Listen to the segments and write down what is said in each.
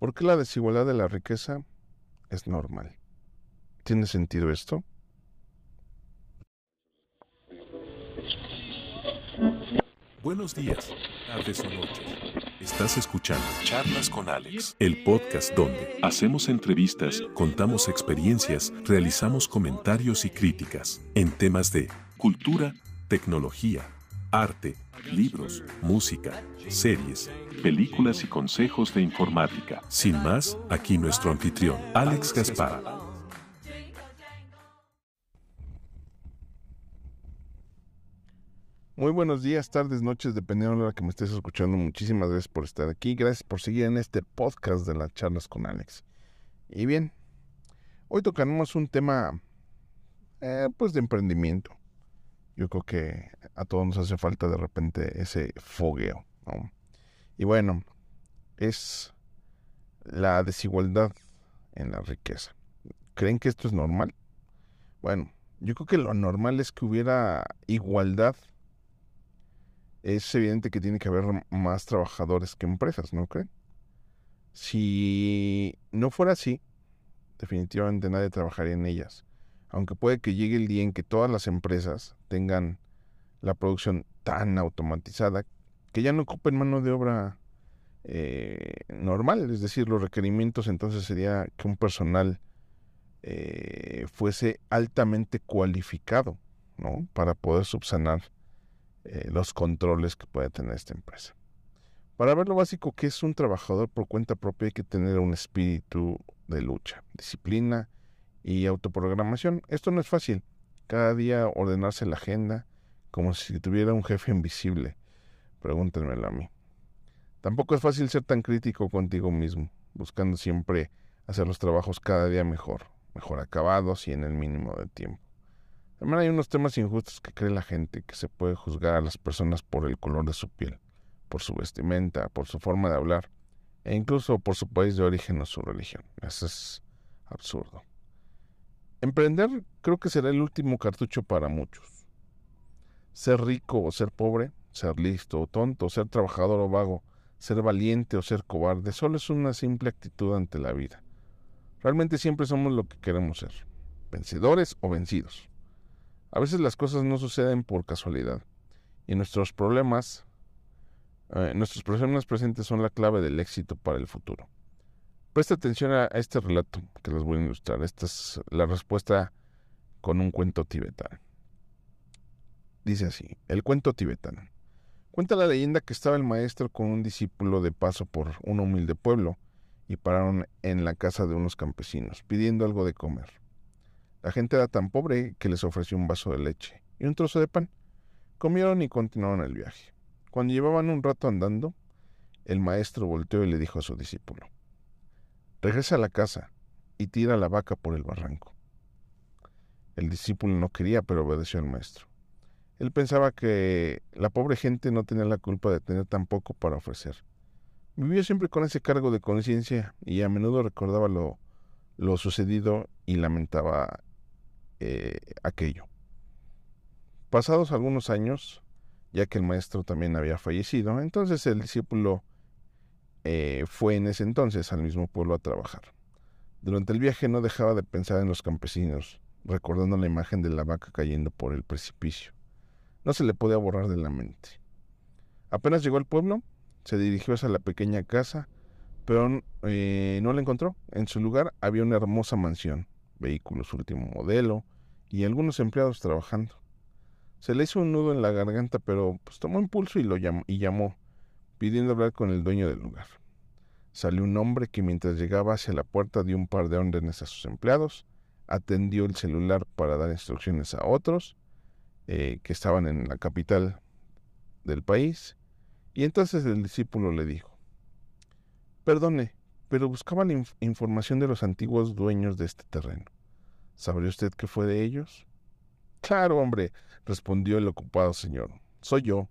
¿Por qué la desigualdad de la riqueza es normal? ¿Tiene sentido esto? Buenos días, tardes o noches. Estás escuchando Charlas con Alex, el podcast donde hacemos entrevistas, contamos experiencias, realizamos comentarios y críticas en temas de cultura, tecnología, arte, libros, música, series, películas y consejos de informática. Sin más, aquí nuestro anfitrión, Alex Gaspar. Muy buenos días, tardes, noches, dependiendo de la hora que me estés escuchando. Muchísimas gracias por estar aquí. Gracias por seguir en este podcast de las charlas con Alex. Y bien, hoy tocaremos un tema, eh, pues, de emprendimiento. Yo creo que a todos nos hace falta de repente ese fogueo. Y bueno, es la desigualdad en la riqueza. ¿Creen que esto es normal? Bueno, yo creo que lo normal es que hubiera igualdad es evidente que tiene que haber más trabajadores que empresas, ¿no creen? Si no fuera así, definitivamente nadie trabajaría en ellas. Aunque puede que llegue el día en que todas las empresas tengan la producción tan automatizada que ya no ocupen mano de obra eh, normal, es decir, los requerimientos entonces sería que un personal eh, fuese altamente cualificado, ¿no? Para poder subsanar eh, los controles que puede tener esta empresa. Para ver lo básico que es un trabajador por cuenta propia hay que tener un espíritu de lucha, disciplina y autoprogramación. Esto no es fácil. Cada día ordenarse la agenda como si tuviera un jefe invisible. Pregúntenmelo a mí. Tampoco es fácil ser tan crítico contigo mismo, buscando siempre hacer los trabajos cada día mejor, mejor acabados y en el mínimo de tiempo. También hay unos temas injustos que cree la gente, que se puede juzgar a las personas por el color de su piel, por su vestimenta, por su forma de hablar, e incluso por su país de origen o su religión. Eso es absurdo. Emprender creo que será el último cartucho para muchos. Ser rico o ser pobre, ser listo o tonto, ser trabajador o vago, ser valiente o ser cobarde, solo es una simple actitud ante la vida. Realmente siempre somos lo que queremos ser, vencedores o vencidos. A veces las cosas no suceden por casualidad y nuestros problemas, eh, nuestros problemas presentes son la clave del éxito para el futuro. Presta atención a este relato que les voy a ilustrar. Esta es la respuesta con un cuento tibetano. Dice así, el cuento tibetano. Cuenta la leyenda que estaba el maestro con un discípulo de paso por un humilde pueblo y pararon en la casa de unos campesinos pidiendo algo de comer. La gente era tan pobre que les ofreció un vaso de leche y un trozo de pan. Comieron y continuaron el viaje. Cuando llevaban un rato andando, el maestro volteó y le dijo a su discípulo, Regresa a la casa y tira la vaca por el barranco. El discípulo no quería, pero obedeció al maestro. Él pensaba que la pobre gente no tenía la culpa de tener tan poco para ofrecer. Vivió siempre con ese cargo de conciencia y a menudo recordaba lo, lo sucedido y lamentaba eh, aquello. Pasados algunos años, ya que el maestro también había fallecido, entonces el discípulo eh, fue en ese entonces al mismo pueblo a trabajar. Durante el viaje no dejaba de pensar en los campesinos, recordando la imagen de la vaca cayendo por el precipicio. No se le podía borrar de la mente. Apenas llegó al pueblo, se dirigió hacia la pequeña casa, pero eh, no la encontró. En su lugar había una hermosa mansión, vehículos último modelo y algunos empleados trabajando. Se le hizo un nudo en la garganta, pero pues tomó impulso y lo y llamó, pidiendo hablar con el dueño del lugar. Salió un hombre que mientras llegaba hacia la puerta dio un par de órdenes a sus empleados, atendió el celular para dar instrucciones a otros eh, que estaban en la capital del país, y entonces el discípulo le dijo, Perdone, pero buscaba la información de los antiguos dueños de este terreno. ¿Sabría usted qué fue de ellos? Claro, hombre, respondió el ocupado señor. Soy yo.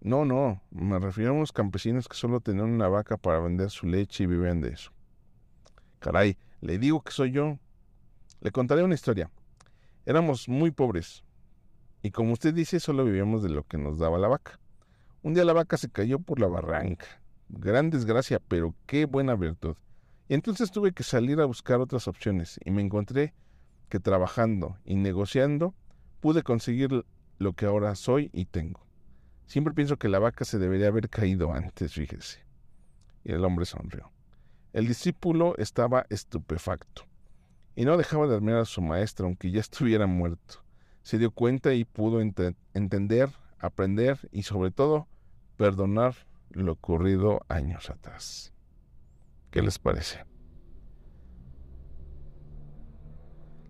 No, no, me refiero a unos campesinos que solo tenían una vaca para vender su leche y vivían de eso. Caray, le digo que soy yo. Le contaré una historia. Éramos muy pobres. Y como usted dice, solo vivíamos de lo que nos daba la vaca. Un día la vaca se cayó por la barranca Gran desgracia, pero qué buena virtud. Y entonces tuve que salir a buscar otras opciones y me encontré que trabajando y negociando pude conseguir lo que ahora soy y tengo. Siempre pienso que la vaca se debería haber caído antes, fíjese. Y el hombre sonrió. El discípulo estaba estupefacto y no dejaba de admirar a su maestro, aunque ya estuviera muerto. Se dio cuenta y pudo entender, aprender y sobre todo perdonar lo ocurrido años atrás. ¿Qué les parece?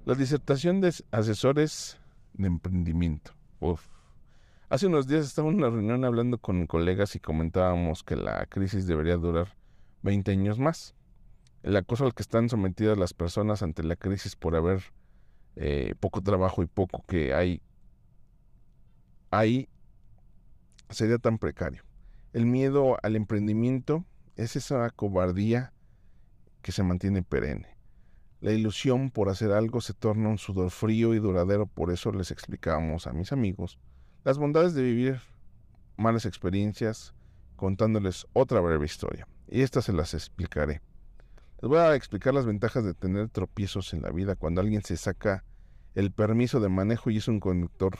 La disertación de asesores de emprendimiento. Uf. Hace unos días estaba en una reunión hablando con colegas y comentábamos que la crisis debería durar 20 años más. El acoso al que están sometidas las personas ante la crisis por haber eh, poco trabajo y poco que hay ahí sería tan precario. El miedo al emprendimiento es esa cobardía que se mantiene perenne. La ilusión por hacer algo se torna un sudor frío y duradero, por eso les explicábamos a mis amigos las bondades de vivir malas experiencias contándoles otra breve historia. Y estas se las explicaré. Les voy a explicar las ventajas de tener tropiezos en la vida cuando alguien se saca el permiso de manejo y es un conductor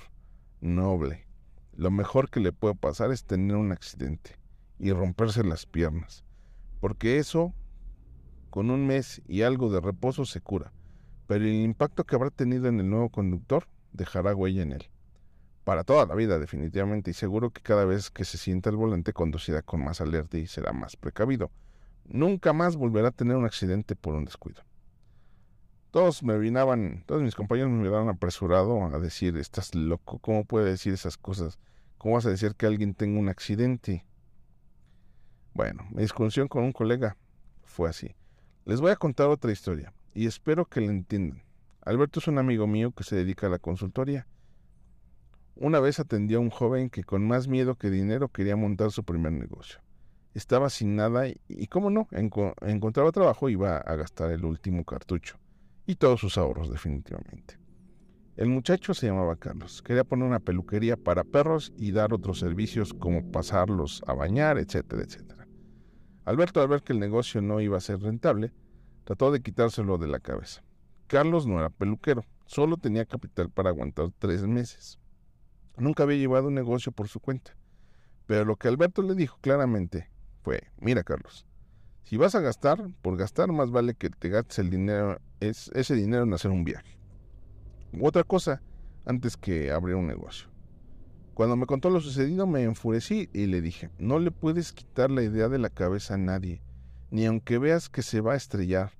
noble. Lo mejor que le puede pasar es tener un accidente y romperse las piernas, porque eso con un mes y algo de reposo se cura, pero el impacto que habrá tenido en el nuevo conductor dejará huella en él. Para toda la vida, definitivamente, y seguro que cada vez que se sienta al volante conducirá con más alerta y será más precavido. Nunca más volverá a tener un accidente por un descuido. Todos me vinaban, todos mis compañeros me miraban apresurado a decir, estás loco, ¿cómo puede decir esas cosas? ¿Cómo vas a decir que alguien tenga un accidente? Bueno, mi discusión con un colega fue así. Les voy a contar otra historia y espero que la entiendan. Alberto es un amigo mío que se dedica a la consultoría. Una vez atendió a un joven que con más miedo que dinero quería montar su primer negocio. Estaba sin nada y, cómo no, encontraba trabajo iba a gastar el último cartucho y todos sus ahorros definitivamente. El muchacho se llamaba Carlos. Quería poner una peluquería para perros y dar otros servicios como pasarlos a bañar, etcétera, etcétera. Alberto, al ver que el negocio no iba a ser rentable, trató de quitárselo de la cabeza. Carlos no era peluquero, solo tenía capital para aguantar tres meses. Nunca había llevado un negocio por su cuenta. Pero lo que Alberto le dijo claramente fue, mira Carlos, si vas a gastar, por gastar más vale que te gastes el dinero, es ese dinero en hacer un viaje. otra cosa antes que abrir un negocio. Cuando me contó lo sucedido me enfurecí y le dije, no le puedes quitar la idea de la cabeza a nadie, ni aunque veas que se va a estrellar.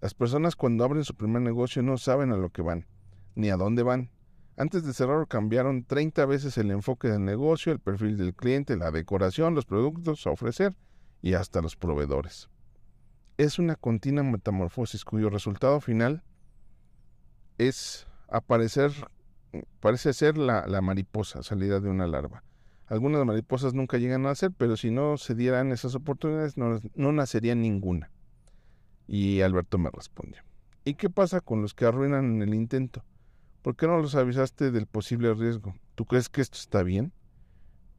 Las personas cuando abren su primer negocio no saben a lo que van, ni a dónde van. Antes de cerrar cambiaron 30 veces el enfoque del negocio, el perfil del cliente, la decoración, los productos a ofrecer y hasta los proveedores. Es una continua metamorfosis cuyo resultado final es aparecer parece ser la, mariposa salida de una larva. Algunas mariposas nunca llegan a nacer, pero si no se dieran esas oportunidades, no, no nacería ninguna. Y Alberto me respondió. ¿Y qué pasa con los que arruinan el intento? ¿Por qué no los avisaste del posible riesgo? ¿Tú crees que esto está bien?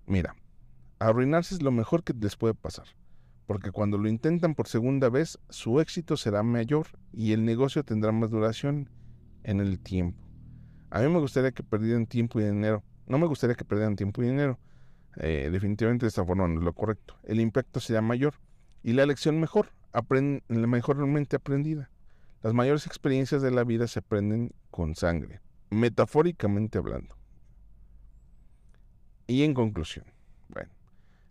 Mira, arruinarse es lo mejor que les puede pasar, porque cuando lo intentan por segunda vez, su éxito será mayor y el negocio tendrá más duración en el tiempo. A mí me gustaría que perdieran tiempo y dinero. No me gustaría que perdieran tiempo y dinero. Eh, definitivamente de esta forma no es lo correcto. El impacto será mayor y la lección mejor, mejormente aprendida. Las mayores experiencias de la vida se aprenden con sangre, metafóricamente hablando. Y en conclusión, bueno,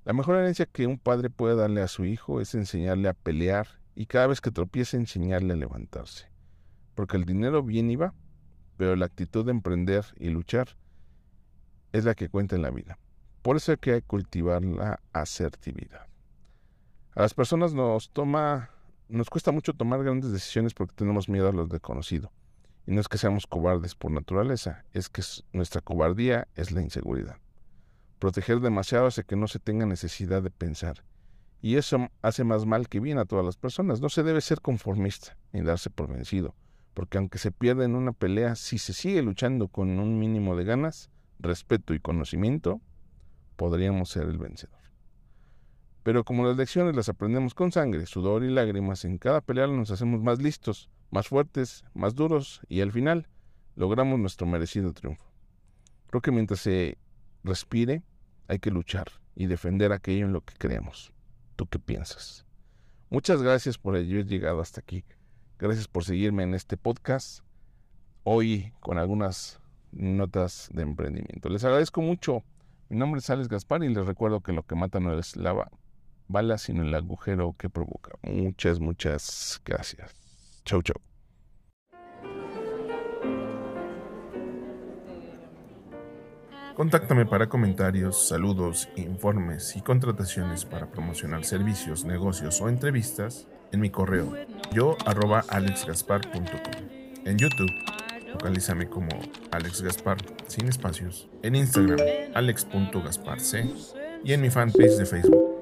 la mejor herencia que un padre puede darle a su hijo es enseñarle a pelear y cada vez que tropiece enseñarle a levantarse. Porque el dinero viene y va, pero la actitud de emprender y luchar es la que cuenta en la vida. Por eso hay que cultivar la asertividad. A las personas nos toma, nos cuesta mucho tomar grandes decisiones porque tenemos miedo a lo desconocido. No es que seamos cobardes por naturaleza, es que nuestra cobardía es la inseguridad. Proteger demasiado hace que no se tenga necesidad de pensar. Y eso hace más mal que bien a todas las personas. No se debe ser conformista ni darse por vencido porque aunque se pierda en una pelea, si se sigue luchando con un mínimo de ganas, respeto y conocimiento, podríamos ser el vencedor. Pero como las lecciones las aprendemos con sangre, sudor y lágrimas, en cada pelea nos hacemos más listos, más fuertes, más duros y al final logramos nuestro merecido triunfo. Creo que mientras se respire, hay que luchar y defender aquello en lo que creemos. ¿Tú qué piensas? Muchas gracias por haber llegado hasta aquí. Gracias por seguirme en este podcast. Hoy con algunas notas de emprendimiento. Les agradezco mucho. Mi nombre es Alex Gaspar y les recuerdo que lo que mata no es la bala, sino el agujero que provoca. Muchas, muchas gracias. Chau, chau. Contáctame para comentarios, saludos, informes y contrataciones para promocionar servicios, negocios o entrevistas en mi correo yo arroba alexgaspar.com. En YouTube, localízame como Alex Gaspar sin espacios. En Instagram, alex.gasparc. Y en mi fanpage de Facebook,